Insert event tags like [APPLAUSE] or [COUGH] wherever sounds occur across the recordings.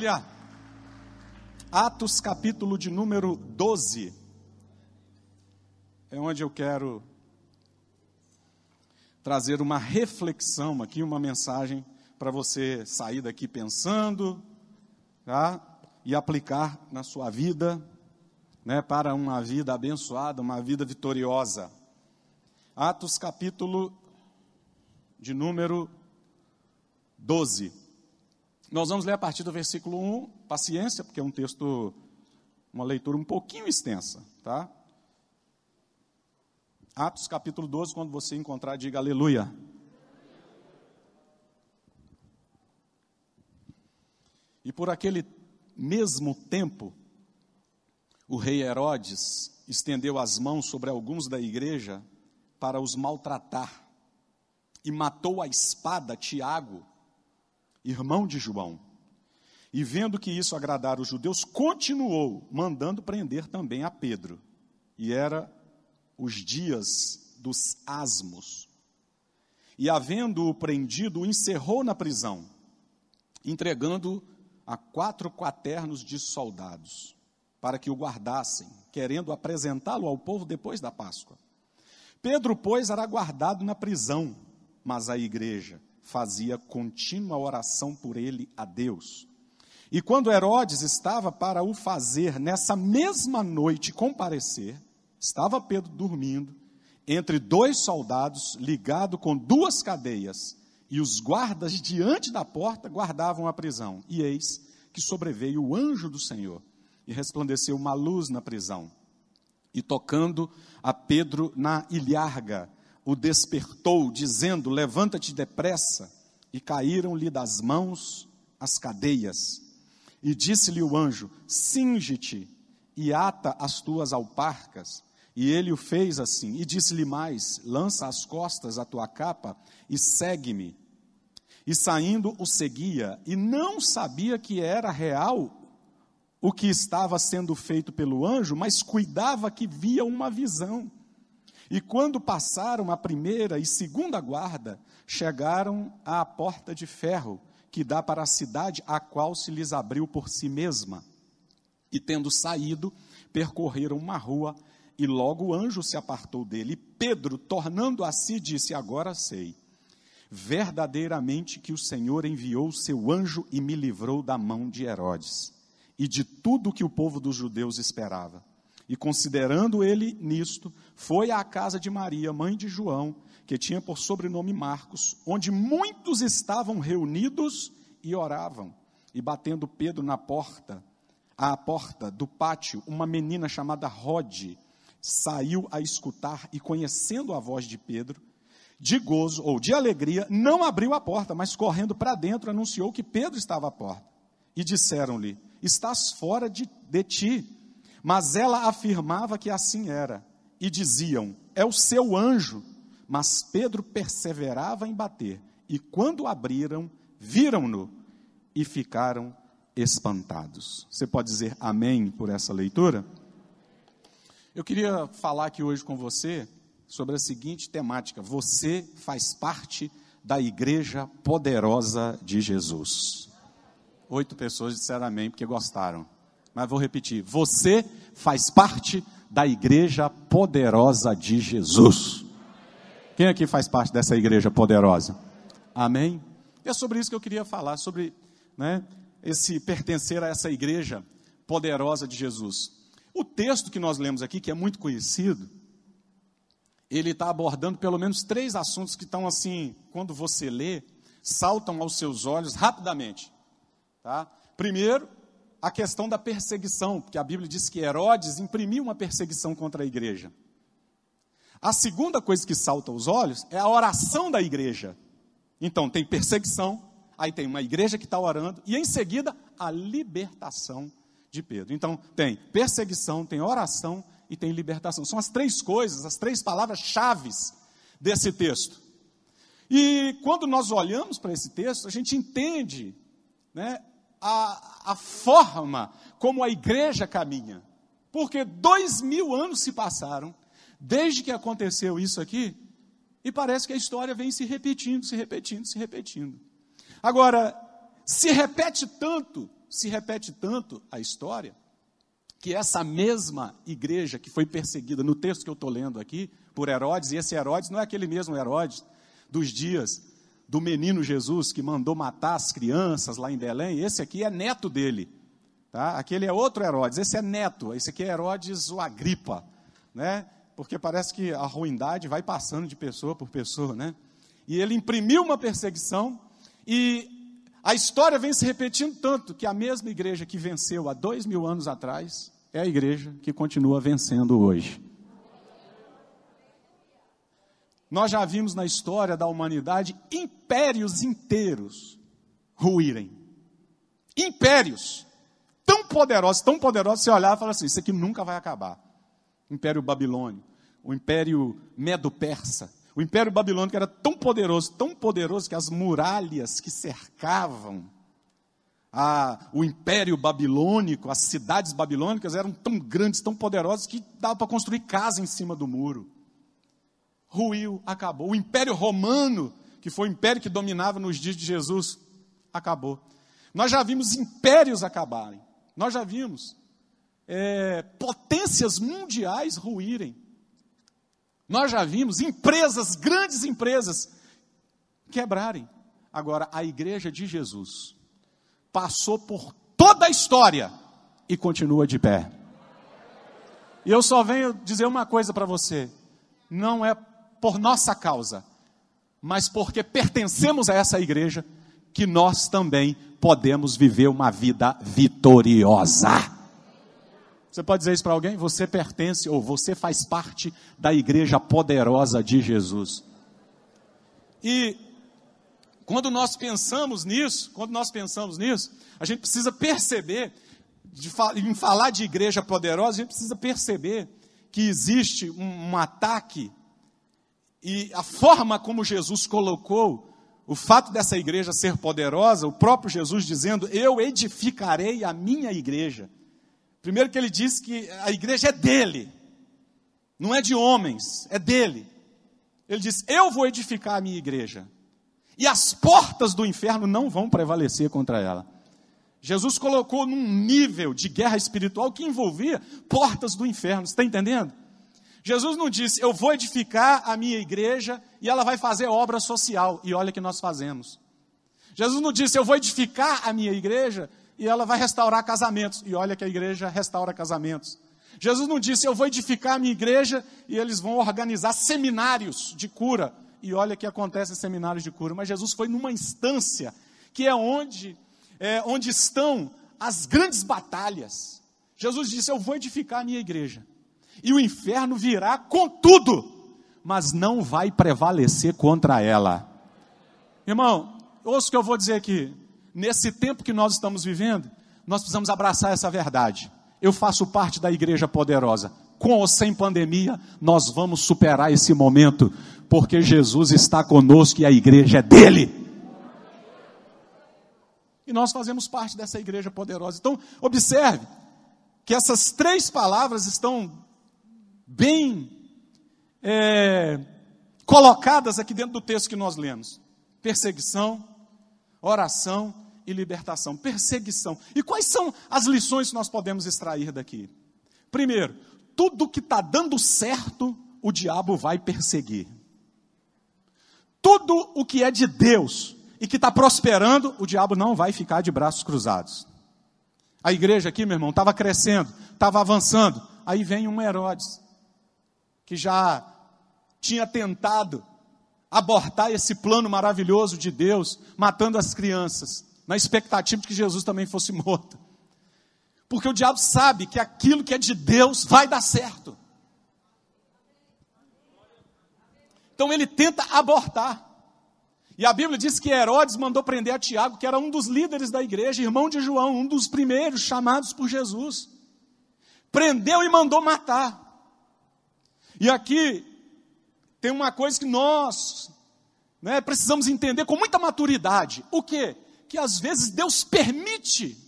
Bíblia, Atos capítulo de número 12. É onde eu quero trazer uma reflexão aqui, uma mensagem para você sair daqui pensando, tá? E aplicar na sua vida, né, para uma vida abençoada, uma vida vitoriosa. Atos capítulo de número 12. Nós vamos ler a partir do versículo 1, paciência, porque é um texto, uma leitura um pouquinho extensa, tá? Atos capítulo 12, quando você encontrar, diga aleluia. E por aquele mesmo tempo, o rei Herodes estendeu as mãos sobre alguns da igreja para os maltratar e matou a espada Tiago, irmão de João. E vendo que isso agradara os judeus, continuou mandando prender também a Pedro. E era os dias dos asmos. E havendo-o prendido, o encerrou na prisão, entregando a quatro quaternos de soldados, para que o guardassem, querendo apresentá-lo ao povo depois da Páscoa. Pedro, pois, era guardado na prisão, mas a igreja fazia contínua oração por ele a Deus. E quando Herodes estava para o fazer nessa mesma noite comparecer, estava Pedro dormindo entre dois soldados, ligado com duas cadeias, e os guardas diante da porta guardavam a prisão. E eis que sobreveio o anjo do Senhor, e resplandeceu uma luz na prisão. E tocando a Pedro na ilharga, o despertou, dizendo: Levanta-te depressa. E caíram-lhe das mãos as cadeias. E disse-lhe o anjo: Singe-te e ata as tuas alparcas. E ele o fez assim. E disse-lhe mais: Lança às costas a tua capa e segue-me. E saindo o seguia, e não sabia que era real o que estava sendo feito pelo anjo, mas cuidava que via uma visão. E quando passaram a primeira e segunda guarda, chegaram à porta de ferro, que dá para a cidade, a qual se lhes abriu por si mesma. E tendo saído, percorreram uma rua, e logo o anjo se apartou dele. E Pedro, tornando a si, disse: Agora sei, verdadeiramente que o Senhor enviou seu anjo e me livrou da mão de Herodes, e de tudo que o povo dos judeus esperava e considerando ele nisto, foi à casa de Maria, mãe de João, que tinha por sobrenome Marcos, onde muitos estavam reunidos e oravam. E batendo Pedro na porta, à porta do pátio, uma menina chamada Rode saiu a escutar e conhecendo a voz de Pedro, de gozo ou de alegria, não abriu a porta, mas correndo para dentro anunciou que Pedro estava à porta. E disseram-lhe: Estás fora de, de ti mas ela afirmava que assim era. E diziam: É o seu anjo. Mas Pedro perseverava em bater. E quando abriram, viram-no e ficaram espantados. Você pode dizer amém por essa leitura? Eu queria falar aqui hoje com você sobre a seguinte temática: você faz parte da igreja poderosa de Jesus. Oito pessoas disseram amém porque gostaram. Mas vou repetir: você faz parte da igreja poderosa de Jesus. Quem aqui faz parte dessa igreja poderosa? Amém? E é sobre isso que eu queria falar, sobre né, esse pertencer a essa igreja poderosa de Jesus. O texto que nós lemos aqui, que é muito conhecido, ele está abordando pelo menos três assuntos que estão assim, quando você lê, saltam aos seus olhos rapidamente. Tá? Primeiro, a questão da perseguição, porque a Bíblia diz que Herodes imprimiu uma perseguição contra a igreja. A segunda coisa que salta aos olhos é a oração da igreja. Então, tem perseguição, aí tem uma igreja que está orando, e em seguida, a libertação de Pedro. Então, tem perseguição, tem oração e tem libertação. São as três coisas, as três palavras-chaves desse texto. E quando nós olhamos para esse texto, a gente entende né, a, a forma como a igreja caminha. Porque dois mil anos se passaram desde que aconteceu isso aqui, e parece que a história vem se repetindo, se repetindo, se repetindo. Agora, se repete tanto se repete tanto a história, que essa mesma igreja que foi perseguida, no texto que eu estou lendo aqui, por Herodes, e esse Herodes não é aquele mesmo Herodes dos dias do menino Jesus que mandou matar as crianças lá em Belém, esse aqui é neto dele. Tá? Aquele é outro Herodes, esse é neto, esse aqui é Herodes o Agripa, né? Porque parece que a ruindade vai passando de pessoa por pessoa, né? E ele imprimiu uma perseguição e a história vem se repetindo tanto que a mesma igreja que venceu há dois mil anos atrás é a igreja que continua vencendo hoje. Nós já vimos na história da humanidade impérios inteiros ruírem. Impérios tão poderosos, tão poderosos, você olhar e falar assim: isso aqui nunca vai acabar. O Império Babilônio, o Império Medo-Persa, o Império Babilônico era tão poderoso, tão poderoso que as muralhas que cercavam a, o Império Babilônico, as cidades babilônicas eram tão grandes, tão poderosas que dava para construir casa em cima do muro. Ruiu, acabou. O Império Romano, que foi o império que dominava nos dias de Jesus, acabou. Nós já vimos impérios acabarem. Nós já vimos é, potências mundiais ruírem. Nós já vimos empresas, grandes empresas, quebrarem. Agora, a igreja de Jesus passou por toda a história e continua de pé. E eu só venho dizer uma coisa para você: não é por nossa causa, mas porque pertencemos a essa igreja, que nós também podemos viver uma vida vitoriosa. Você pode dizer isso para alguém? Você pertence ou você faz parte da igreja poderosa de Jesus. E quando nós pensamos nisso, quando nós pensamos nisso, a gente precisa perceber, de, em falar de igreja poderosa, a gente precisa perceber que existe um, um ataque e a forma como Jesus colocou o fato dessa igreja ser poderosa, o próprio Jesus dizendo: Eu edificarei a minha igreja. Primeiro que ele diz que a igreja é dele, não é de homens, é dele. Ele diz: Eu vou edificar a minha igreja, e as portas do inferno não vão prevalecer contra ela. Jesus colocou num nível de guerra espiritual que envolvia portas do inferno, você está entendendo? Jesus não disse, eu vou edificar a minha igreja e ela vai fazer obra social, e olha que nós fazemos. Jesus não disse, eu vou edificar a minha igreja e ela vai restaurar casamentos. E olha que a igreja restaura casamentos. Jesus não disse, eu vou edificar a minha igreja e eles vão organizar seminários de cura. E olha que acontece seminários de cura. Mas Jesus foi numa instância que é onde, é, onde estão as grandes batalhas. Jesus disse, eu vou edificar a minha igreja. E o inferno virá com tudo, mas não vai prevalecer contra ela. Irmão, ouça o que eu vou dizer aqui nesse tempo que nós estamos vivendo, nós precisamos abraçar essa verdade. Eu faço parte da igreja poderosa. Com ou sem pandemia, nós vamos superar esse momento, porque Jesus está conosco e a igreja é dele. E nós fazemos parte dessa igreja poderosa. Então, observe que essas três palavras estão bem é, colocadas aqui dentro do texto que nós lemos: perseguição, oração e libertação. Perseguição. E quais são as lições que nós podemos extrair daqui? Primeiro, tudo que está dando certo, o diabo vai perseguir. Tudo o que é de Deus e que está prosperando, o diabo não vai ficar de braços cruzados. A igreja aqui, meu irmão, estava crescendo, estava avançando. Aí vem um Herodes, que já tinha tentado abortar esse plano maravilhoso de Deus, matando as crianças, na expectativa de que Jesus também fosse morto. Porque o diabo sabe que aquilo que é de Deus vai dar certo. Então ele tenta abortar. E a Bíblia diz que Herodes mandou prender a Tiago, que era um dos líderes da igreja, irmão de João, um dos primeiros chamados por Jesus. Prendeu e mandou matar. E aqui tem uma coisa que nós né, precisamos entender com muita maturidade. O que? Que às vezes Deus permite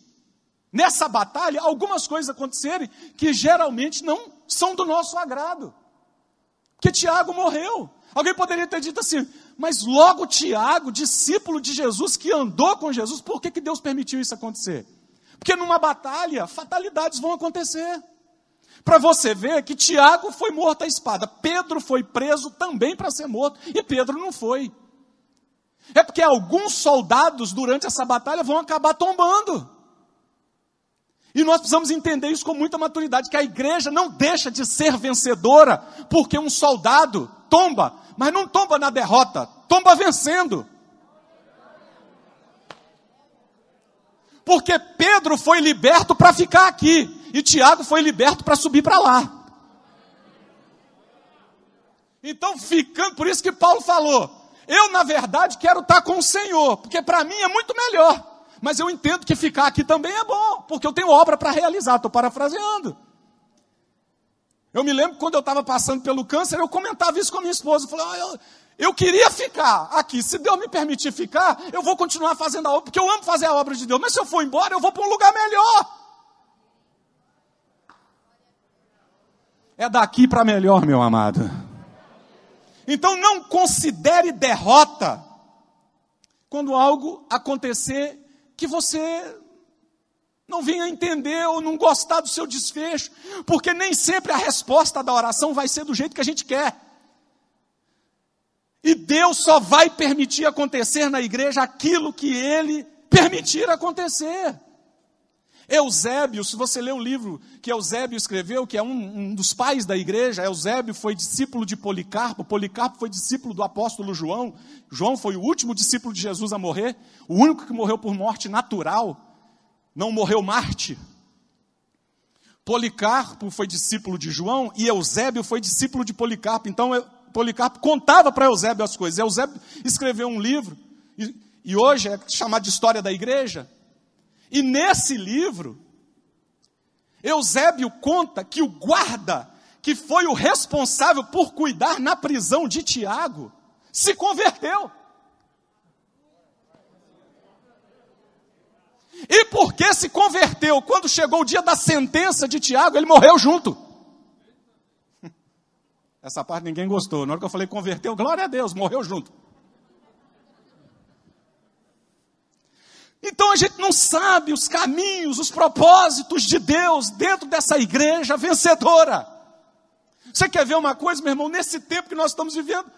nessa batalha algumas coisas acontecerem que geralmente não são do nosso agrado. Porque Tiago morreu. Alguém poderia ter dito assim, mas logo Tiago, discípulo de Jesus, que andou com Jesus, por que, que Deus permitiu isso acontecer? Porque numa batalha, fatalidades vão acontecer. Para você ver que Tiago foi morto à espada, Pedro foi preso também para ser morto, e Pedro não foi. É porque alguns soldados durante essa batalha vão acabar tombando. E nós precisamos entender isso com muita maturidade, que a igreja não deixa de ser vencedora porque um soldado tomba, mas não tomba na derrota, tomba vencendo. Porque Pedro foi liberto para ficar aqui e Tiago foi liberto para subir para lá. Então, ficando, por isso que Paulo falou: eu, na verdade, quero estar com o Senhor, porque para mim é muito melhor. Mas eu entendo que ficar aqui também é bom, porque eu tenho obra para realizar, estou parafraseando. Eu me lembro quando eu estava passando pelo câncer, eu comentava isso com a minha esposa. Eu falei, ah, eu, eu queria ficar aqui. Se Deus me permitir ficar, eu vou continuar fazendo a obra, porque eu amo fazer a obra de Deus. Mas se eu for embora, eu vou para um lugar melhor. É daqui para melhor, meu amado. Então não considere derrota quando algo acontecer que você não venha entender ou não gostar do seu desfecho, porque nem sempre a resposta da oração vai ser do jeito que a gente quer. E Deus só vai permitir acontecer na igreja aquilo que Ele permitir acontecer. Eusébio, se você ler o livro que Eusébio escreveu, que é um, um, dos pais da igreja, Eusébio foi discípulo de Policarpo, Policarpo foi discípulo do apóstolo João, João foi o último discípulo de Jesus a morrer, o único que morreu por morte natural, não morreu Marte. Policarpo foi discípulo de João e Eusébio foi discípulo de Policarpo. Então Policarpo contava para Eusébio as coisas. Eusébio escreveu um livro, e, e hoje é chamado de História da Igreja, e nesse livro, Eusébio conta que o guarda, que foi o responsável por cuidar na prisão de Tiago, se converteu. E porque se converteu, quando chegou o dia da sentença de Tiago, ele morreu junto. [LAUGHS] Essa parte ninguém gostou. Na hora que eu falei converteu, glória a Deus, morreu junto. Então a gente não sabe os caminhos, os propósitos de Deus dentro dessa igreja vencedora. Você quer ver uma coisa, meu irmão? Nesse tempo que nós estamos vivendo,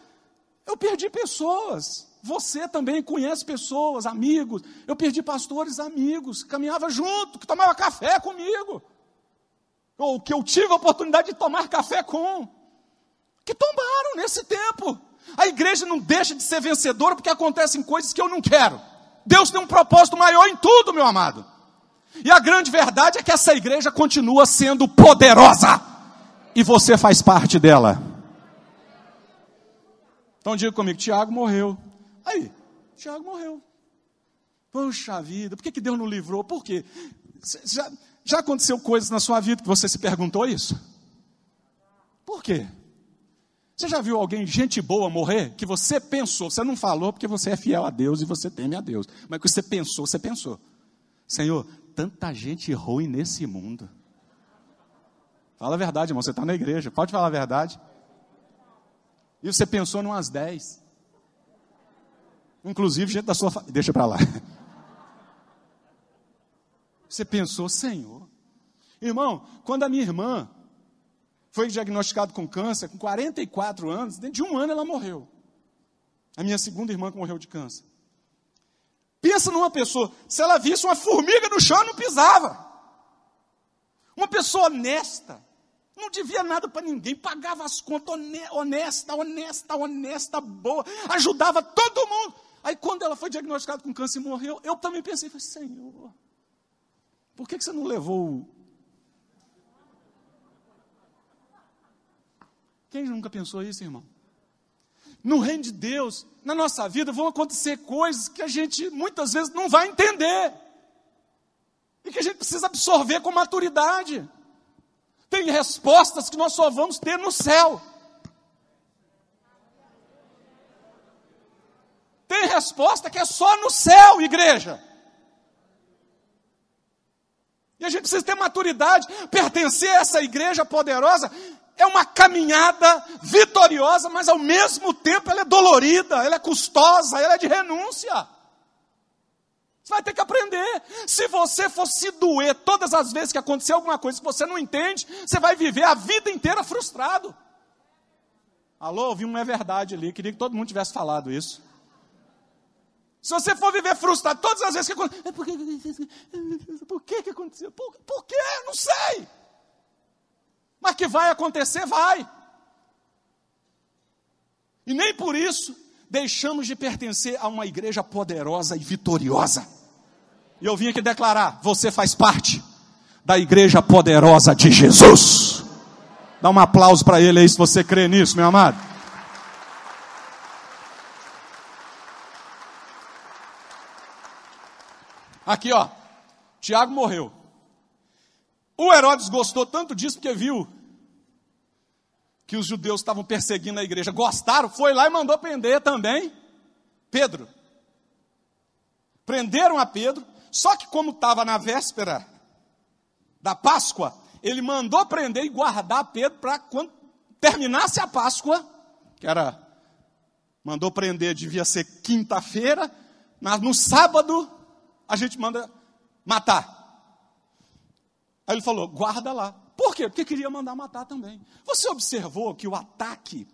eu perdi pessoas. Você também conhece pessoas, amigos. Eu perdi pastores, amigos, que caminhava junto, que tomava café comigo. Ou que eu tive a oportunidade de tomar café com. Que tombaram nesse tempo. A igreja não deixa de ser vencedora porque acontecem coisas que eu não quero. Deus tem um propósito maior em tudo, meu amado. E a grande verdade é que essa igreja continua sendo poderosa. E você faz parte dela. Então diga comigo, Tiago morreu. Aí, Tiago morreu. Poxa vida, por que, que Deus não livrou? Por quê? Já, já aconteceu coisas na sua vida que você se perguntou isso? Por quê? Você já viu alguém, gente boa, morrer? Que você pensou, você não falou porque você é fiel a Deus e você teme a Deus. Mas que você pensou, você pensou. Senhor, tanta gente ruim nesse mundo. Fala a verdade, irmão, você está na igreja, pode falar a verdade. E você pensou em umas dez. Inclusive, gente da sua. Deixa para lá. Você pensou, Senhor. Irmão, quando a minha irmã foi diagnosticado com câncer com 44 anos, dentro de um ano ela morreu. A minha segunda irmã que morreu de câncer. Pensa numa pessoa, se ela visse uma formiga no chão, não pisava. Uma pessoa honesta, não devia nada para ninguém, pagava as contas honesta, honesta, honesta, boa, ajudava todo mundo. Aí quando ela foi diagnosticada com câncer e morreu, eu também pensei, Senhor, por que, que você não levou Quem nunca pensou isso, irmão? No reino de Deus, na nossa vida, vão acontecer coisas que a gente muitas vezes não vai entender. E que a gente precisa absorver com maturidade. Tem respostas que nós só vamos ter no céu. Tem resposta que é só no céu, igreja. E a gente precisa ter maturidade, pertencer a essa igreja poderosa é uma caminhada vitoriosa, mas ao mesmo tempo ela é dolorida, ela é custosa, ela é de renúncia. Você vai ter que aprender. Se você for se doer todas as vezes que acontecer alguma coisa que você não entende, você vai viver a vida inteira frustrado. Alô, ouvi uma é verdade ali. Queria que todo mundo tivesse falado isso. Se você for viver frustrado todas as vezes que aconteceu, por que, por que, que aconteceu? Por, por quê? Não sei. Mas que vai acontecer, vai. E nem por isso deixamos de pertencer a uma igreja poderosa e vitoriosa. E eu vim aqui declarar: você faz parte da igreja poderosa de Jesus. Dá um aplauso para ele aí se você crê nisso, meu amado. Aqui, ó. Tiago morreu. O Herodes gostou tanto disso porque viu que os judeus estavam perseguindo a igreja. Gostaram, foi lá e mandou prender também Pedro. Prenderam a Pedro, só que como estava na véspera da Páscoa, ele mandou prender e guardar Pedro para quando terminasse a Páscoa, que era, mandou prender, devia ser quinta-feira, mas no sábado a gente manda matar. Aí ele falou: guarda lá. Por quê? Porque queria mandar matar também. Você observou que o ataque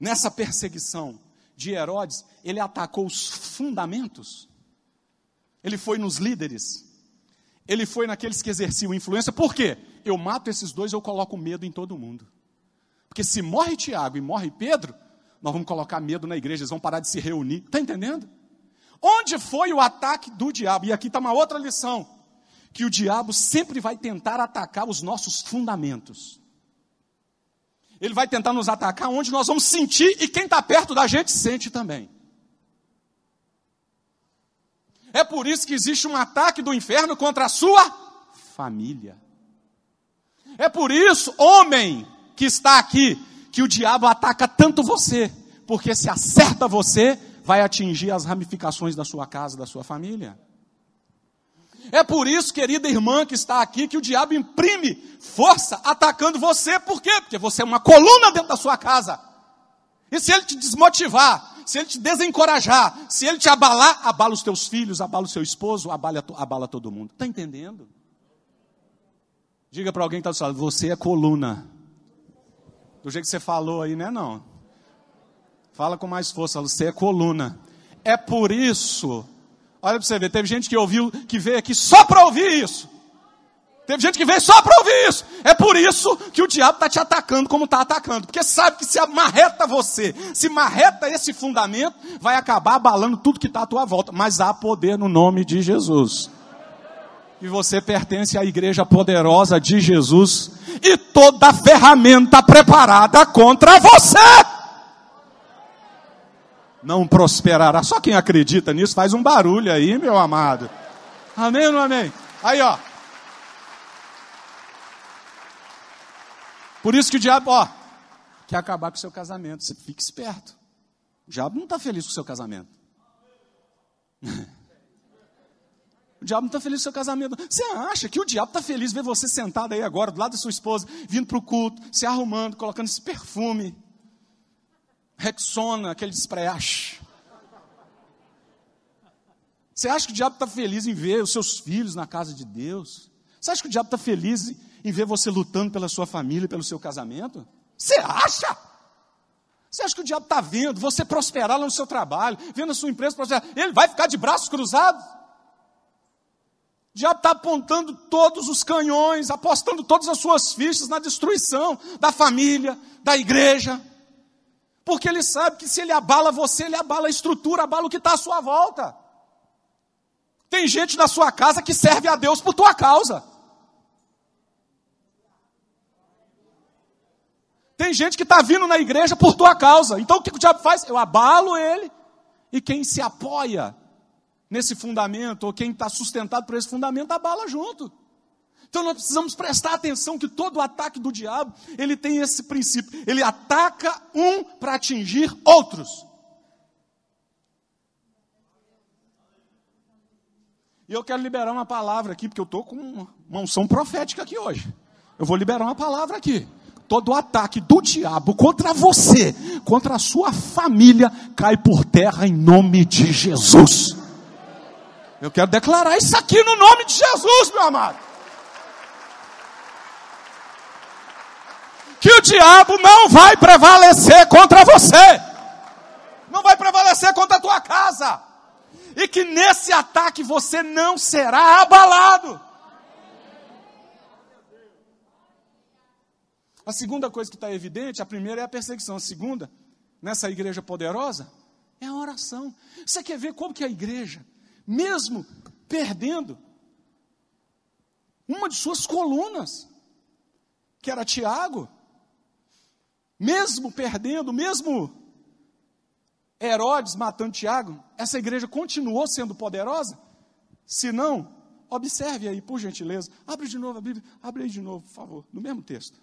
nessa perseguição de Herodes, ele atacou os fundamentos? Ele foi nos líderes. Ele foi naqueles que exerciam influência. Por quê? Eu mato esses dois, eu coloco medo em todo mundo. Porque se morre Tiago e morre Pedro, nós vamos colocar medo na igreja, eles vão parar de se reunir. Está entendendo? Onde foi o ataque do diabo? E aqui está uma outra lição: que o diabo sempre vai tentar atacar os nossos fundamentos. Ele vai tentar nos atacar onde nós vamos sentir e quem está perto da gente sente também. É por isso que existe um ataque do inferno contra a sua família. É por isso, homem que está aqui, que o diabo ataca tanto você, porque se acerta você, vai atingir as ramificações da sua casa, da sua família. É por isso, querida irmã que está aqui, que o diabo imprime força atacando você. Por quê? Porque você é uma coluna dentro da sua casa. E se ele te desmotivar, se ele te desencorajar, se ele te abalar, abala os teus filhos, abala o seu esposo, abala, abala todo mundo. Está entendendo? Diga para alguém que está do seu lado, você é coluna. Do jeito que você falou aí, né? Não. Fala com mais força, você é coluna. É por isso. Olha para você ver, teve gente que ouviu, que veio aqui só para ouvir isso. Teve gente que veio só para ouvir isso. É por isso que o diabo está te atacando como está atacando. Porque sabe que se amarreta você, se marreta esse fundamento, vai acabar abalando tudo que está à tua volta. Mas há poder no nome de Jesus. E você pertence à igreja poderosa de Jesus. E toda ferramenta preparada contra você não prosperará. Só quem acredita nisso faz um barulho aí, meu amado. Amém ou não amém? Aí, ó. Por isso que o diabo, ó, quer acabar com o seu casamento. Você fica esperto. O diabo não está feliz com o seu casamento. [LAUGHS] O diabo não está feliz com o seu casamento. Você acha que o diabo está feliz ver você sentado aí agora, do lado da sua esposa, vindo para o culto, se arrumando, colocando esse perfume, Rexona, aquele spray. Você acha que o diabo está feliz em ver os seus filhos na casa de Deus? Você acha que o diabo está feliz em ver você lutando pela sua família, pelo seu casamento? Você acha? Você acha que o diabo está vendo você prosperar lá no seu trabalho, vendo a sua empresa prosperar? Ele vai ficar de braços cruzados? O diabo está apontando todos os canhões, apostando todas as suas fichas na destruição da família, da igreja. Porque ele sabe que se ele abala você, ele abala a estrutura, abala o que está à sua volta. Tem gente na sua casa que serve a Deus por tua causa. Tem gente que está vindo na igreja por tua causa. Então o que o diabo faz? Eu abalo ele. E quem se apoia nesse fundamento, ou quem está sustentado por esse fundamento, abala junto. Então nós precisamos prestar atenção que todo ataque do diabo, ele tem esse princípio. Ele ataca um para atingir outros. E eu quero liberar uma palavra aqui, porque eu estou com uma unção profética aqui hoje. Eu vou liberar uma palavra aqui. Todo ataque do diabo contra você, contra a sua família, cai por terra em nome de Jesus. Eu quero declarar isso aqui no nome de Jesus, meu amado. Que o diabo não vai prevalecer contra você. Não vai prevalecer contra a tua casa. E que nesse ataque você não será abalado. A segunda coisa que está evidente, a primeira é a perseguição, a segunda, nessa igreja poderosa, é a oração. Você quer ver como que a igreja, mesmo perdendo uma de suas colunas, que era Tiago, mesmo perdendo, mesmo Herodes matando Tiago, essa igreja continuou sendo poderosa? Se não, observe aí, por gentileza. Abre de novo a Bíblia, abre aí de novo, por favor, no mesmo texto.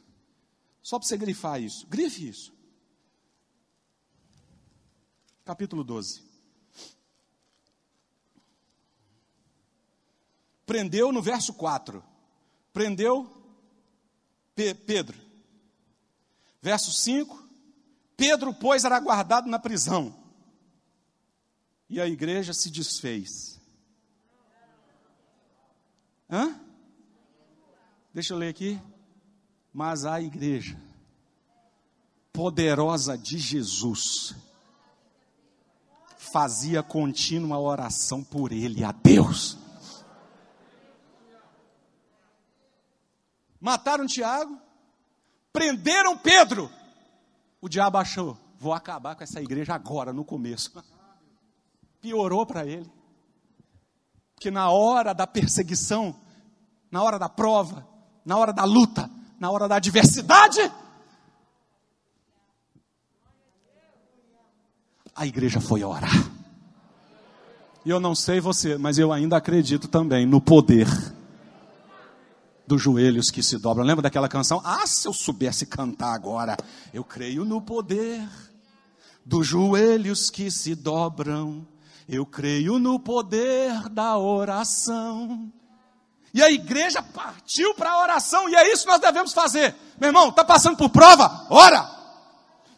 Só para você grifar isso. Grife isso. Capítulo 12. Prendeu no verso 4. Prendeu Pe Pedro. Verso 5. Pedro, pois, era guardado na prisão. E a igreja se desfez. Hã? Deixa eu ler aqui. Mas a igreja poderosa de Jesus fazia contínua oração por ele a Deus. Mataram Tiago, prenderam Pedro. O diabo achou, vou acabar com essa igreja agora, no começo. [LAUGHS] Piorou para ele. Porque na hora da perseguição, na hora da prova, na hora da luta, na hora da adversidade, a igreja foi orar. E eu não sei você, mas eu ainda acredito também no poder dos joelhos que se dobram. Lembra daquela canção? Ah, se eu soubesse cantar agora. Eu creio no poder dos joelhos que se dobram. Eu creio no poder da oração. E a igreja partiu para a oração, e é isso que nós devemos fazer. Meu irmão, está passando por prova? Ora!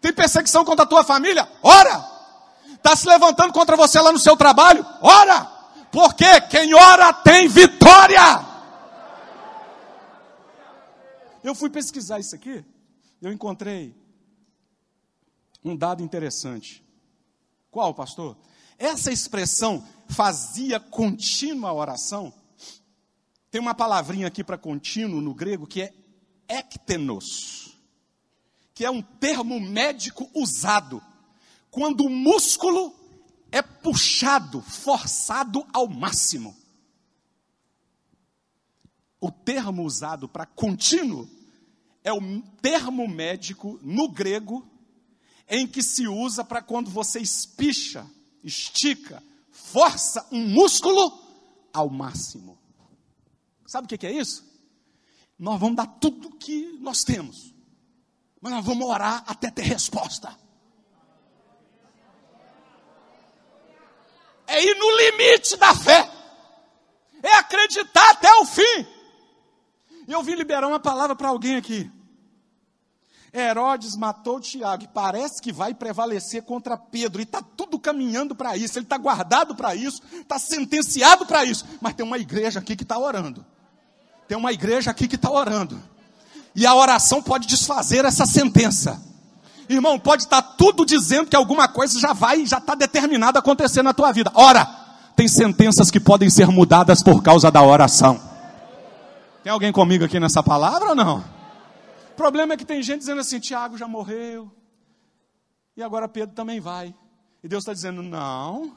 Tem perseguição contra a tua família? Ora! Está se levantando contra você lá no seu trabalho? Ora! Porque quem ora tem vitória! Eu fui pesquisar isso aqui, eu encontrei um dado interessante. Qual, pastor? Essa expressão fazia contínua oração tem uma palavrinha aqui para contínuo no grego que é ectenos, que é um termo médico usado quando o músculo é puxado, forçado ao máximo. O termo usado para contínuo é o termo médico no grego em que se usa para quando você espicha, estica, força um músculo ao máximo. Sabe o que é isso? Nós vamos dar tudo que nós temos, mas nós vamos orar até ter resposta. É ir no limite da fé, é acreditar até o fim. E eu vim liberar uma palavra para alguém aqui. Herodes matou Tiago e parece que vai prevalecer contra Pedro, e está tudo caminhando para isso, ele está guardado para isso, está sentenciado para isso, mas tem uma igreja aqui que está orando. Tem uma igreja aqui que está orando. E a oração pode desfazer essa sentença. Irmão, pode estar tá tudo dizendo que alguma coisa já vai, já está determinada a acontecer na tua vida. Ora, tem sentenças que podem ser mudadas por causa da oração. Tem alguém comigo aqui nessa palavra ou não? O problema é que tem gente dizendo assim: Tiago já morreu, e agora Pedro também vai. E Deus está dizendo: não,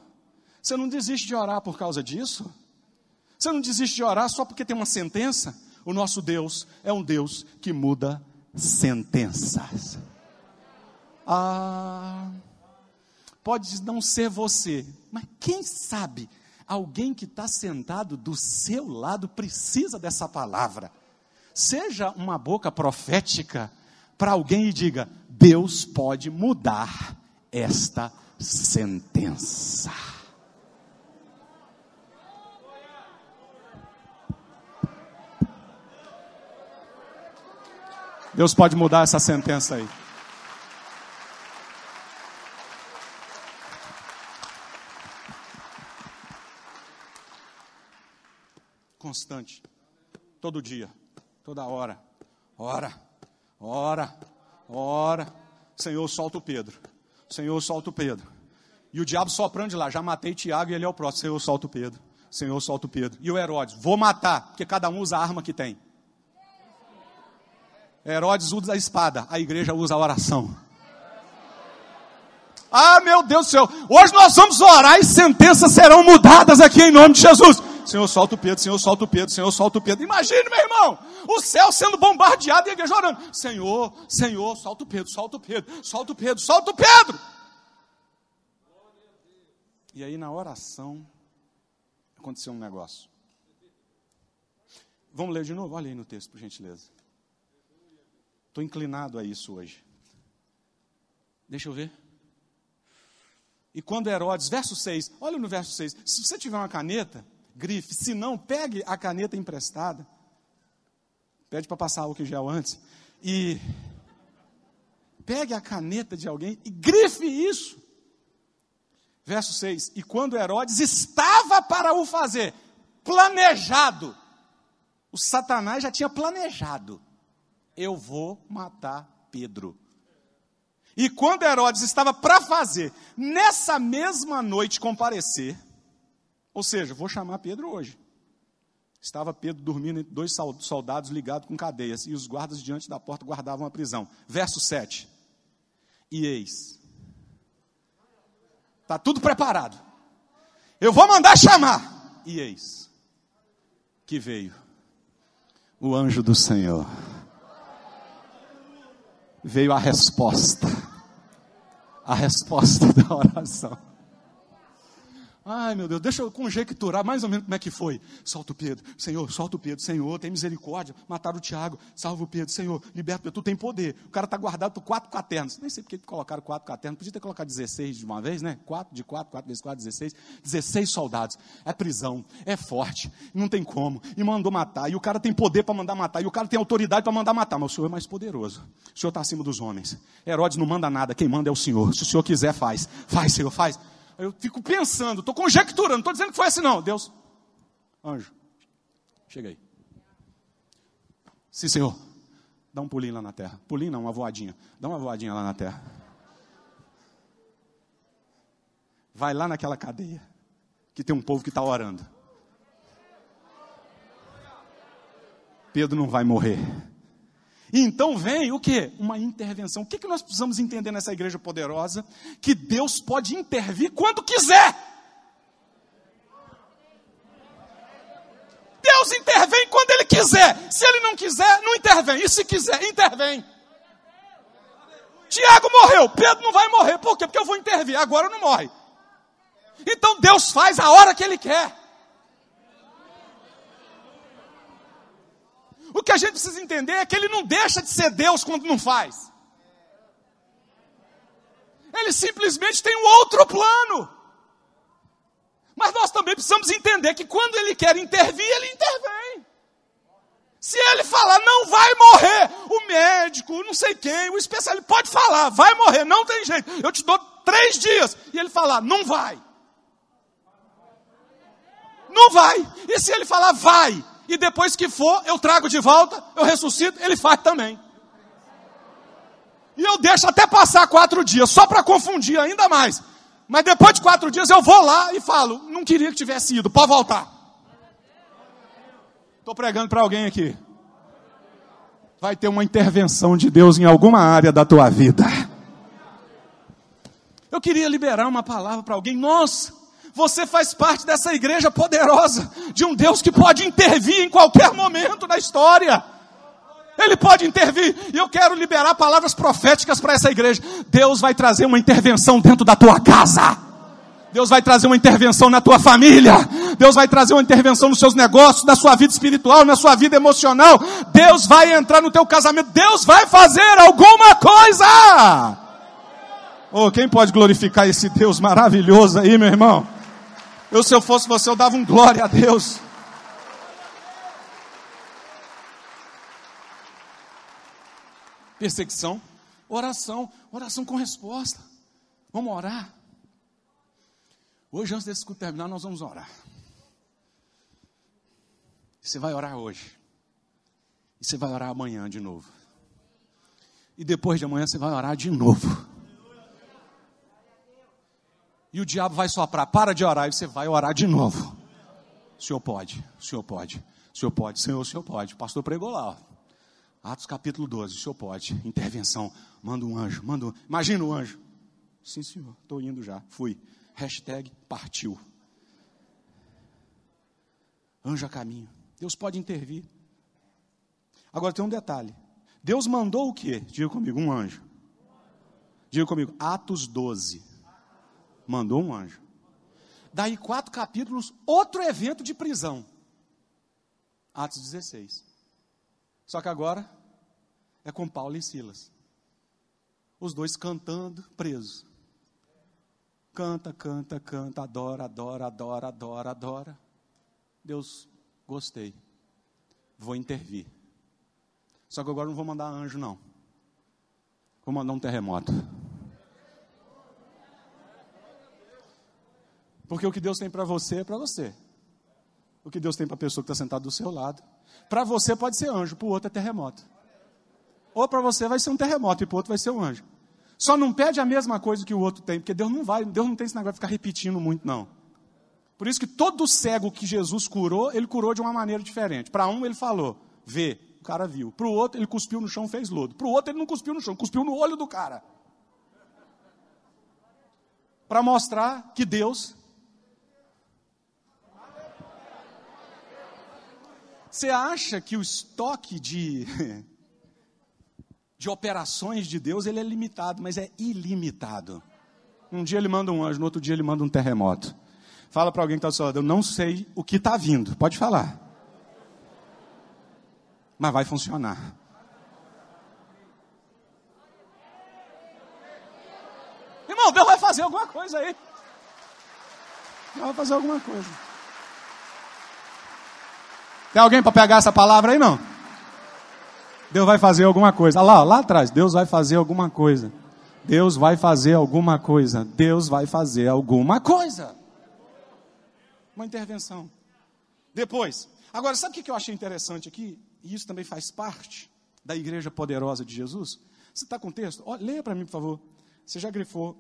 você não desiste de orar por causa disso. Você não desiste de orar só porque tem uma sentença? O nosso Deus é um Deus que muda sentenças. Ah, pode não ser você, mas quem sabe alguém que está sentado do seu lado precisa dessa palavra. Seja uma boca profética para alguém e diga: Deus pode mudar esta sentença. Deus pode mudar essa sentença aí. Constante. Todo dia, toda hora. Ora, ora, ora. Senhor, solta o Pedro. Senhor, solta o Pedro. E o diabo soprando de lá, já matei Tiago e ele é o próximo. Senhor, solta o Pedro. Senhor, solta o Pedro. E o Herodes, vou matar, porque cada um usa a arma que tem. Herodes usa a espada, a igreja usa a oração. Ah, meu Deus do céu, hoje nós vamos orar e sentenças serão mudadas aqui em nome de Jesus. Senhor, solta o Pedro, Senhor, solta o Pedro, Senhor, solta o Pedro. Imagine, meu irmão, o céu sendo bombardeado e a igreja orando. Senhor, Senhor, solta o Pedro, solta o Pedro, solta o Pedro, solta o Pedro. E aí na oração aconteceu um negócio. Vamos ler de novo? Olha aí no texto, por gentileza. Estou inclinado a isso hoje. Deixa eu ver. E quando Herodes, verso 6, olha no verso 6, se você tiver uma caneta, grife, se não, pegue a caneta emprestada, pede para passar o que gel antes, e pegue a caneta de alguém e grife isso. Verso 6: E quando Herodes estava para o fazer, planejado, o Satanás já tinha planejado, eu vou matar Pedro. E quando Herodes estava para fazer, nessa mesma noite comparecer, ou seja, vou chamar Pedro hoje. Estava Pedro dormindo entre dois soldados ligados com cadeias, e os guardas diante da porta guardavam a prisão. Verso 7. E eis. Está tudo preparado. Eu vou mandar chamar. E eis. Que veio o anjo do Senhor veio a resposta. A resposta [LAUGHS] da oração. Ai, meu Deus, deixa eu conjecturar mais ou menos como é que foi. Solta o Pedro, Senhor, solta o Pedro, Senhor, tem misericórdia. Mataram o Tiago, salva o Pedro, Senhor, liberta o Pedro, tu tem poder. O cara está guardado por quatro caternos. Nem sei porque colocaram quatro caternos, podia ter colocado 16 de uma vez, né? Quatro de quatro, quatro vezes quatro, 16. 16 soldados. É prisão, é forte, não tem como. E mandou matar, e o cara tem poder para mandar matar, e o cara tem autoridade para mandar matar, mas o Senhor é mais poderoso. O Senhor está acima dos homens. Herodes não manda nada, quem manda é o Senhor. Se o Senhor quiser, faz. Faz, Senhor, faz. Eu fico pensando, estou conjecturando, não estou dizendo que foi assim, não. Deus, anjo, chega aí. Sim, Senhor. Dá um pulinho lá na terra. Pulinho não, uma voadinha. Dá uma voadinha lá na terra. Vai lá naquela cadeia, que tem um povo que está orando. Pedro não vai morrer. E então vem o que? Uma intervenção. O que, que nós precisamos entender nessa igreja poderosa? Que Deus pode intervir quando quiser. Deus intervém quando Ele quiser. Se Ele não quiser, não intervém. E se quiser, intervém. Tiago morreu, Pedro não vai morrer. Por quê? Porque eu vou intervir. Agora não morre. Então Deus faz a hora que Ele quer. O que a gente precisa entender é que ele não deixa de ser Deus quando não faz. Ele simplesmente tem um outro plano. Mas nós também precisamos entender que quando ele quer intervir, ele intervém. Se ele falar, não vai morrer, o médico, não sei quem, o especialista, pode falar, vai morrer, não tem jeito, eu te dou três dias. E ele falar, não vai. Não vai. E se ele falar, vai, e depois que for, eu trago de volta, eu ressuscito, ele faz também. E eu deixo até passar quatro dias, só para confundir ainda mais. Mas depois de quatro dias eu vou lá e falo, não queria que tivesse ido, pode voltar. Estou pregando para alguém aqui. Vai ter uma intervenção de Deus em alguma área da tua vida. Eu queria liberar uma palavra para alguém. Nossa, você faz parte dessa igreja poderosa, de um Deus que pode intervir em qualquer momento da história. Ele pode intervir, e eu quero liberar palavras proféticas para essa igreja. Deus vai trazer uma intervenção dentro da tua casa. Deus vai trazer uma intervenção na tua família. Deus vai trazer uma intervenção nos seus negócios, na sua vida espiritual, na sua vida emocional. Deus vai entrar no teu casamento. Deus vai fazer alguma coisa. Oh, quem pode glorificar esse Deus maravilhoso aí, meu irmão? Eu, se eu fosse você, eu dava um glória a Deus. Perseguição, oração, oração com resposta. Vamos orar. Hoje, antes desse culto terminar, nós vamos orar. Você vai orar hoje. E você vai orar amanhã de novo. E depois de amanhã você vai orar de novo. E o diabo vai soprar, para de orar, e você vai orar de novo. O senhor pode, o senhor pode, o senhor pode, Senhor, o senhor pode. O pastor pregou lá, ó. Atos capítulo 12, o senhor pode. Intervenção, manda um anjo, manda um... Imagina o anjo. Sim, senhor, estou indo já, fui. Hashtag partiu. Anjo a caminho. Deus pode intervir. Agora tem um detalhe. Deus mandou o quê? Diga comigo, um anjo. Diga comigo, Atos 12. Mandou um anjo. Daí quatro capítulos, outro evento de prisão. Atos 16. Só que agora é com Paulo e Silas. Os dois cantando, presos. Canta, canta, canta, adora, adora, adora, adora, adora. Deus, gostei. Vou intervir. Só que agora não vou mandar anjo, não. Vou mandar um terremoto. Porque o que Deus tem para você é para você. O que Deus tem para a pessoa que está sentada do seu lado. Para você pode ser anjo, para o outro é terremoto. Ou para você vai ser um terremoto e para o outro vai ser um anjo. Só não pede a mesma coisa que o outro tem, porque Deus não vai, Deus não tem esse negócio de ficar repetindo muito, não. Por isso que todo cego que Jesus curou, ele curou de uma maneira diferente. Para um ele falou, vê, o cara viu. Para o outro ele cuspiu no chão, fez lodo. Para o outro ele não cuspiu no chão, cuspiu no olho do cara. Para mostrar que Deus Você acha que o estoque de, [LAUGHS] de operações de Deus ele é limitado, mas é ilimitado. Um dia ele manda um anjo, no outro dia ele manda um terremoto. Fala para alguém que está do seu lado, eu não sei o que está vindo. Pode falar. Mas vai funcionar. Irmão, Deus vai fazer alguma coisa aí. Deus vai fazer alguma coisa. Tem alguém para pegar essa palavra aí, não? Deus vai fazer alguma coisa. Lá, lá atrás, Deus vai fazer alguma coisa. Deus vai fazer alguma coisa. Deus vai fazer alguma coisa. Uma intervenção. Depois, agora, sabe o que eu achei interessante aqui? E isso também faz parte da igreja poderosa de Jesus. Você está com o texto? Olha, leia para mim, por favor. Você já grifou.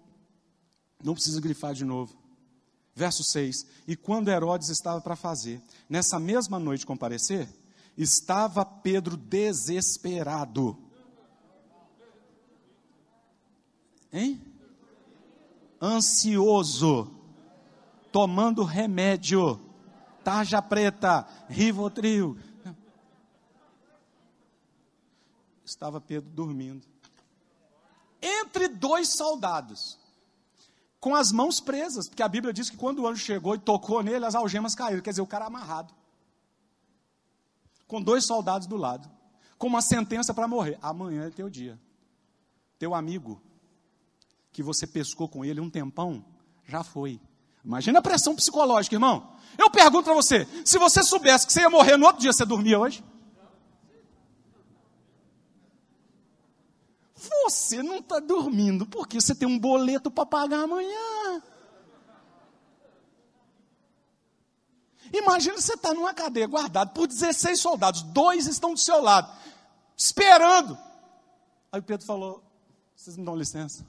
Não precisa grifar de novo. Verso 6: E quando Herodes estava para fazer, nessa mesma noite comparecer, estava Pedro desesperado. Hein? Ansioso, tomando remédio, tarja preta, rivotril. Estava Pedro dormindo. Entre dois soldados com as mãos presas, porque a Bíblia diz que quando o anjo chegou e tocou nele, as algemas caíram, quer dizer, o cara amarrado. Com dois soldados do lado, com uma sentença para morrer. Amanhã é teu dia. Teu amigo, que você pescou com ele um tempão, já foi. Imagina a pressão psicológica, irmão. Eu pergunto para você: se você soubesse que você ia morrer no outro dia, você dormia hoje? Você não está dormindo porque você tem um boleto para pagar amanhã. Imagina você está numa cadeia guardado por 16 soldados, dois estão do seu lado, esperando. Aí o Pedro falou: Vocês me dão licença?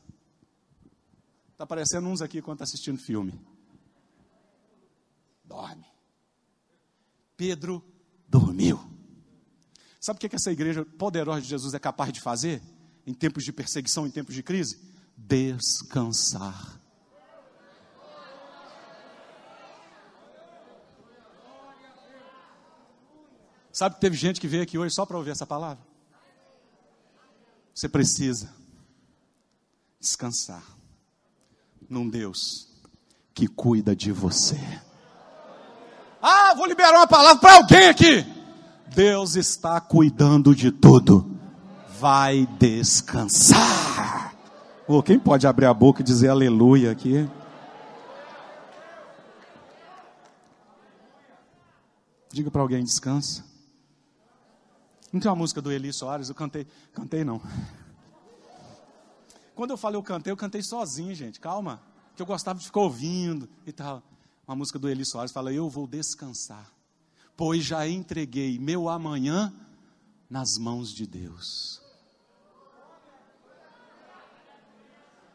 Está aparecendo uns aqui quando está assistindo filme. Dorme. Pedro dormiu. Sabe o que essa igreja poderosa de Jesus é capaz de fazer? Em tempos de perseguição, em tempos de crise? Descansar. Sabe que teve gente que veio aqui hoje só para ouvir essa palavra? Você precisa descansar num Deus que cuida de você. Ah, vou liberar uma palavra para alguém aqui. Deus está cuidando de tudo vai descansar. Oh, quem pode abrir a boca e dizer aleluia aqui? Diga para alguém, descansa. Não tem uma música do Eli Soares? Eu cantei, cantei não. Quando eu falei eu cantei, eu cantei sozinho, gente, calma. Que eu gostava de ficar ouvindo e tal. Uma música do Eli Soares fala: Eu vou descansar pois já entreguei meu amanhã nas mãos de Deus.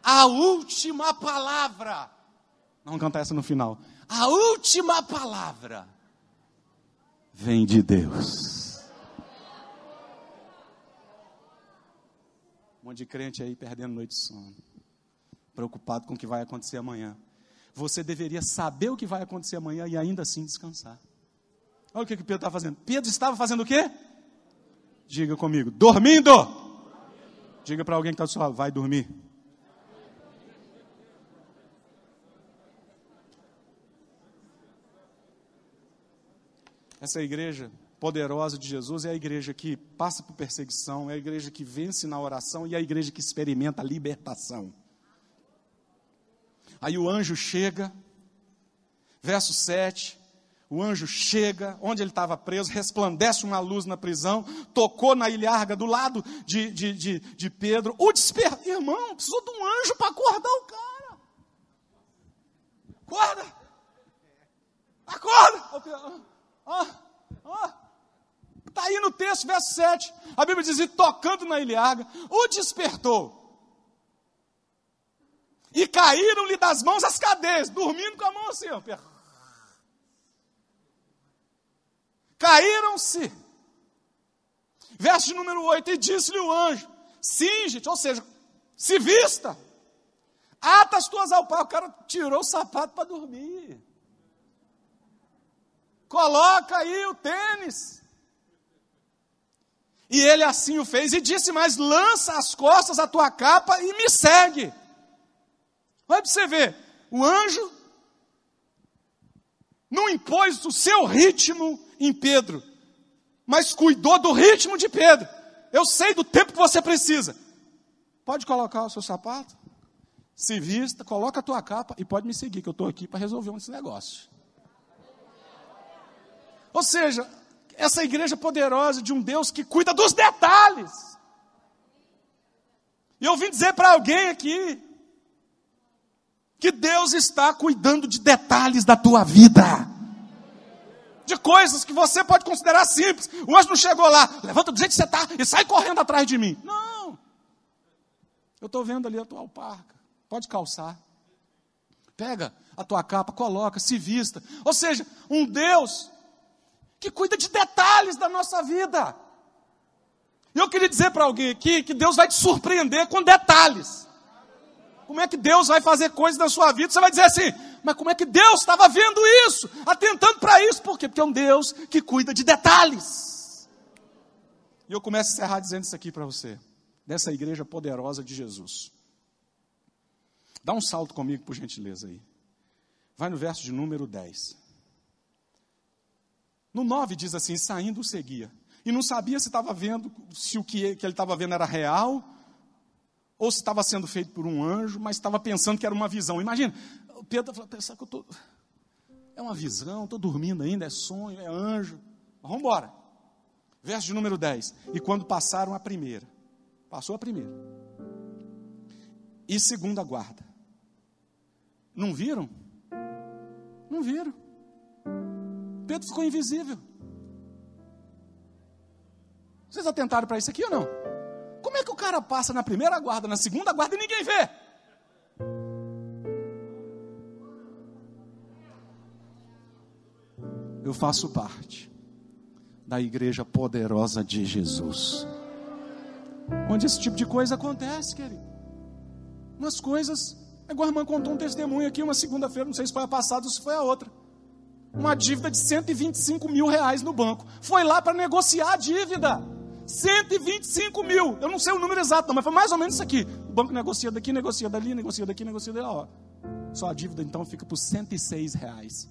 A última palavra, não canta essa no final, a última palavra vem de Deus. Um monte de crente aí perdendo noite de sono, preocupado com o que vai acontecer amanhã. Você deveria saber o que vai acontecer amanhã e ainda assim descansar. Olha o que, que Pedro está fazendo. Pedro estava fazendo o quê? Diga comigo, dormindo. Diga para alguém que está do seu lado, vai dormir. Essa igreja poderosa de Jesus é a igreja que passa por perseguição, é a igreja que vence na oração e é a igreja que experimenta a libertação. Aí o anjo chega, verso 7, o anjo chega, onde ele estava preso, resplandece uma luz na prisão, tocou na ilharga do lado de, de, de, de Pedro. O despertou, irmão, precisou de um anjo para acordar o cara. Acorda! Acorda! Ah, ah. Está aí no texto, verso 7. A Bíblia diz: e tocando na ilharga, o despertou. E caíram-lhe das mãos as cadeias, dormindo com a mão assim, ó. caíram-se. Verso número 8: E disse-lhe o anjo: Singe-te, ou seja, se vista, ata as tuas alparcas. O cara tirou o sapato para dormir. Coloca aí o tênis. E ele assim o fez e disse: Mas lança as costas a tua capa e me segue. Olha para você ver, o anjo não impôs o seu ritmo em Pedro, mas cuidou do ritmo de Pedro. Eu sei do tempo que você precisa. Pode colocar o seu sapato, se vista, coloca a tua capa e pode me seguir, que eu estou aqui para resolver esse negócio. Ou seja, essa igreja poderosa de um Deus que cuida dos detalhes. E eu vim dizer para alguém aqui que Deus está cuidando de detalhes da tua vida de coisas que você pode considerar simples. O anjo não chegou lá, levanta do jeito que você está e sai correndo atrás de mim. Não. Eu estou vendo ali a tua alparca. Pode calçar. Pega a tua capa, coloca, se vista. Ou seja, um Deus que cuida de detalhes da nossa vida. E eu queria dizer para alguém aqui que Deus vai te surpreender com detalhes. Como é que Deus vai fazer coisas na sua vida? Você vai dizer assim: mas como é que Deus estava vendo isso, atentando para isso? Por quê? Porque é um Deus que cuida de detalhes. E eu começo a encerrar dizendo isso aqui para você, dessa igreja poderosa de Jesus. Dá um salto comigo, por gentileza, aí. Vai no verso de número 10. No 9 diz assim: saindo o seguia. E não sabia se estava vendo, se o que ele estava vendo era real, ou se estava sendo feito por um anjo, mas estava pensando que era uma visão. Imagina, Pedro falou, pensar que eu estou. É uma visão, estou dormindo ainda, é sonho, é anjo. Vamos embora. Verso de número 10. E quando passaram a primeira, passou a primeira. E segunda guarda. Não viram? Não viram. Pedro ficou invisível. Vocês atentaram para isso aqui ou não? Como é que o cara passa na primeira guarda, na segunda guarda e ninguém vê? eu faço parte da igreja poderosa de Jesus. Onde esse tipo de coisa acontece, querido. Umas coisas, é a irmã contou um testemunho aqui, uma segunda-feira, não sei se foi a passada ou se foi a outra. Uma dívida de 125 mil reais no banco. Foi lá para negociar a dívida. 125 mil. Eu não sei o número exato, não, mas foi mais ou menos isso aqui. O banco negocia daqui, negocia dali, negocia daqui, negocia dali. Ó. Só a dívida então fica por 106 reais.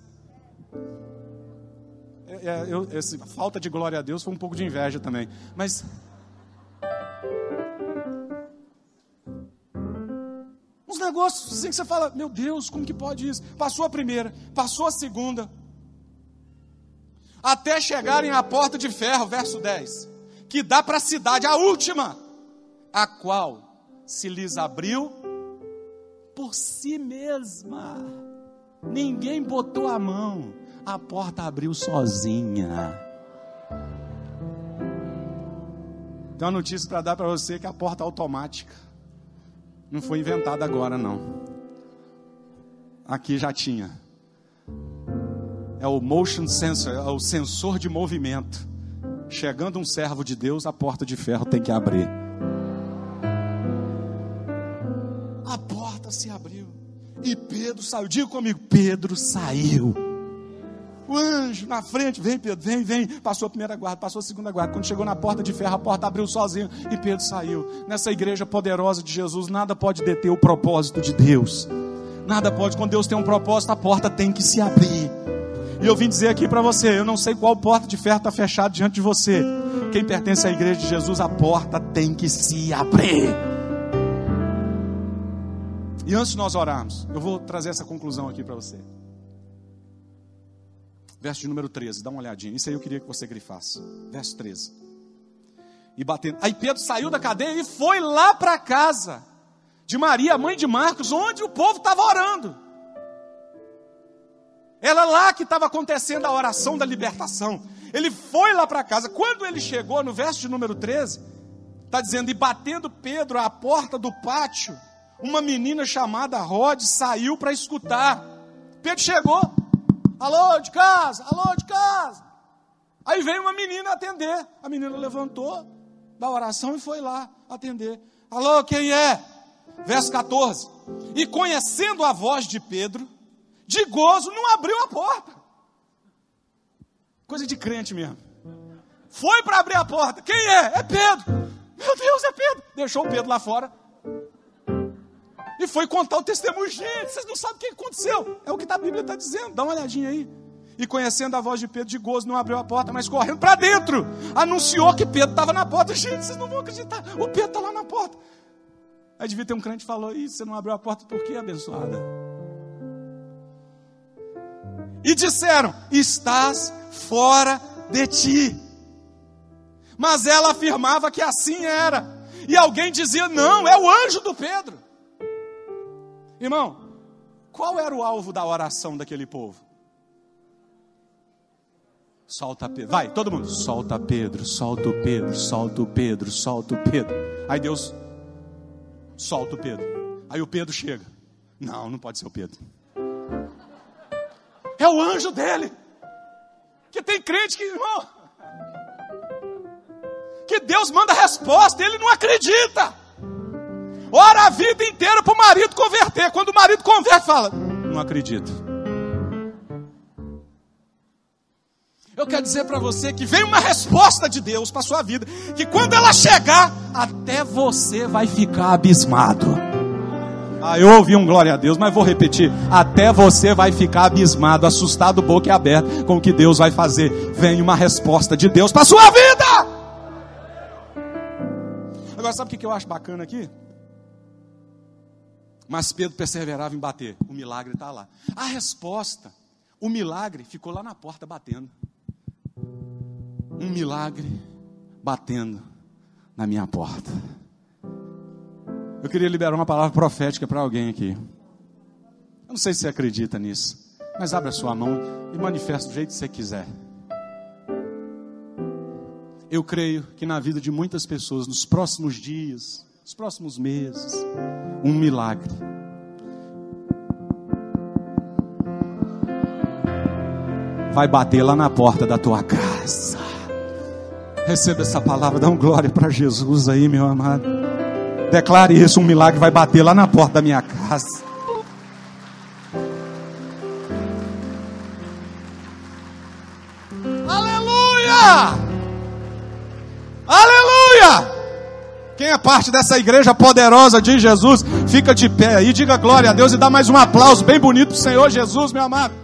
É, é, eu, essa falta de glória a Deus foi um pouco de inveja também. Mas. Uns negócios assim que você fala, meu Deus, como que pode isso? Passou a primeira, passou a segunda. Até chegarem à porta de ferro, verso 10, que dá para a cidade, a última, a qual se lhes abriu por si mesma. Ninguém botou a mão. A porta abriu sozinha. Tem uma notícia para dar para você que a porta automática não foi inventada agora não. Aqui já tinha. É o motion sensor, é o sensor de movimento. Chegando um servo de Deus, a porta de ferro tem que abrir. A porta se abriu. E Pedro saiu. Diga comigo, Pedro saiu. O anjo na frente, vem Pedro, vem, vem. Passou a primeira guarda, passou a segunda guarda. Quando chegou na porta de ferro, a porta abriu sozinha e Pedro saiu. Nessa igreja poderosa de Jesus, nada pode deter o propósito de Deus. Nada pode. Quando Deus tem um propósito, a porta tem que se abrir. E eu vim dizer aqui para você: eu não sei qual porta de ferro está fechada diante de você. Quem pertence à igreja de Jesus, a porta tem que se abrir. E antes de nós orarmos, eu vou trazer essa conclusão aqui para você. Verso de número 13, dá uma olhadinha. Isso aí eu queria que você grifasse. Verso 13. E batendo. Aí Pedro saiu da cadeia e foi lá para casa de Maria, mãe de Marcos, onde o povo estava orando. Era lá que estava acontecendo a oração da libertação. Ele foi lá para casa. Quando ele chegou, no verso de número 13, está dizendo: E batendo Pedro à porta do pátio, uma menina chamada Rod saiu para escutar. Pedro chegou, alô de casa, alô de casa. Aí veio uma menina atender. A menina levantou da oração e foi lá atender. Alô, quem é? Verso 14. E conhecendo a voz de Pedro, de gozo, não abriu a porta. Coisa de crente mesmo. Foi para abrir a porta. Quem é? É Pedro. Meu Deus, é Pedro. Deixou o Pedro lá fora e foi contar o testemunho. Gente, vocês não sabem o que aconteceu. É o que a Bíblia está dizendo. Dá uma olhadinha aí. E conhecendo a voz de Pedro de gozo, não abriu a porta, mas correndo para dentro, anunciou que Pedro estava na porta. Gente, vocês não vão acreditar. O Pedro está lá na porta. Aí devia ter um crente que falou: Ih, você não abriu a porta por quê, abençoada? E disseram: Estás fora de ti. Mas ela afirmava que assim era. E alguém dizia: Não, é o anjo do Pedro. Irmão, qual era o alvo da oração daquele povo? Solta Pedro. Vai, todo mundo. Solta Pedro, solta o Pedro, solta o Pedro, solta o Pedro. Aí Deus solta o Pedro. Aí o Pedro chega. Não, não pode ser o Pedro. É o anjo dele. Que tem crente que, irmão, que Deus manda resposta, ele não acredita. Ora a vida inteira para o marido converter. Quando o marido converte, fala: Não acredito. Eu quero dizer para você que vem uma resposta de Deus para sua vida, que quando ela chegar, até você vai ficar abismado. Ah, eu ouvi um glória a Deus, mas vou repetir. Até você vai ficar abismado, assustado, boca aberta com o que Deus vai fazer. Vem uma resposta de Deus para sua vida. Agora, sabe o que eu acho bacana aqui? Mas Pedro perseverava em bater. O milagre está lá. A resposta, o milagre ficou lá na porta batendo. Um milagre batendo na minha porta. Eu queria liberar uma palavra profética para alguém aqui. Eu não sei se você acredita nisso, mas abre a sua mão e manifesta do jeito que você quiser. Eu creio que na vida de muitas pessoas, nos próximos dias, nos próximos meses, um milagre. Vai bater lá na porta da tua casa. Receba essa palavra, dá um glória para Jesus aí, meu amado. Declare isso, um milagre vai bater lá na porta da minha casa. é parte dessa igreja poderosa de Jesus, fica de pé e diga glória a Deus e dá mais um aplauso bem bonito para o Senhor Jesus, meu amado.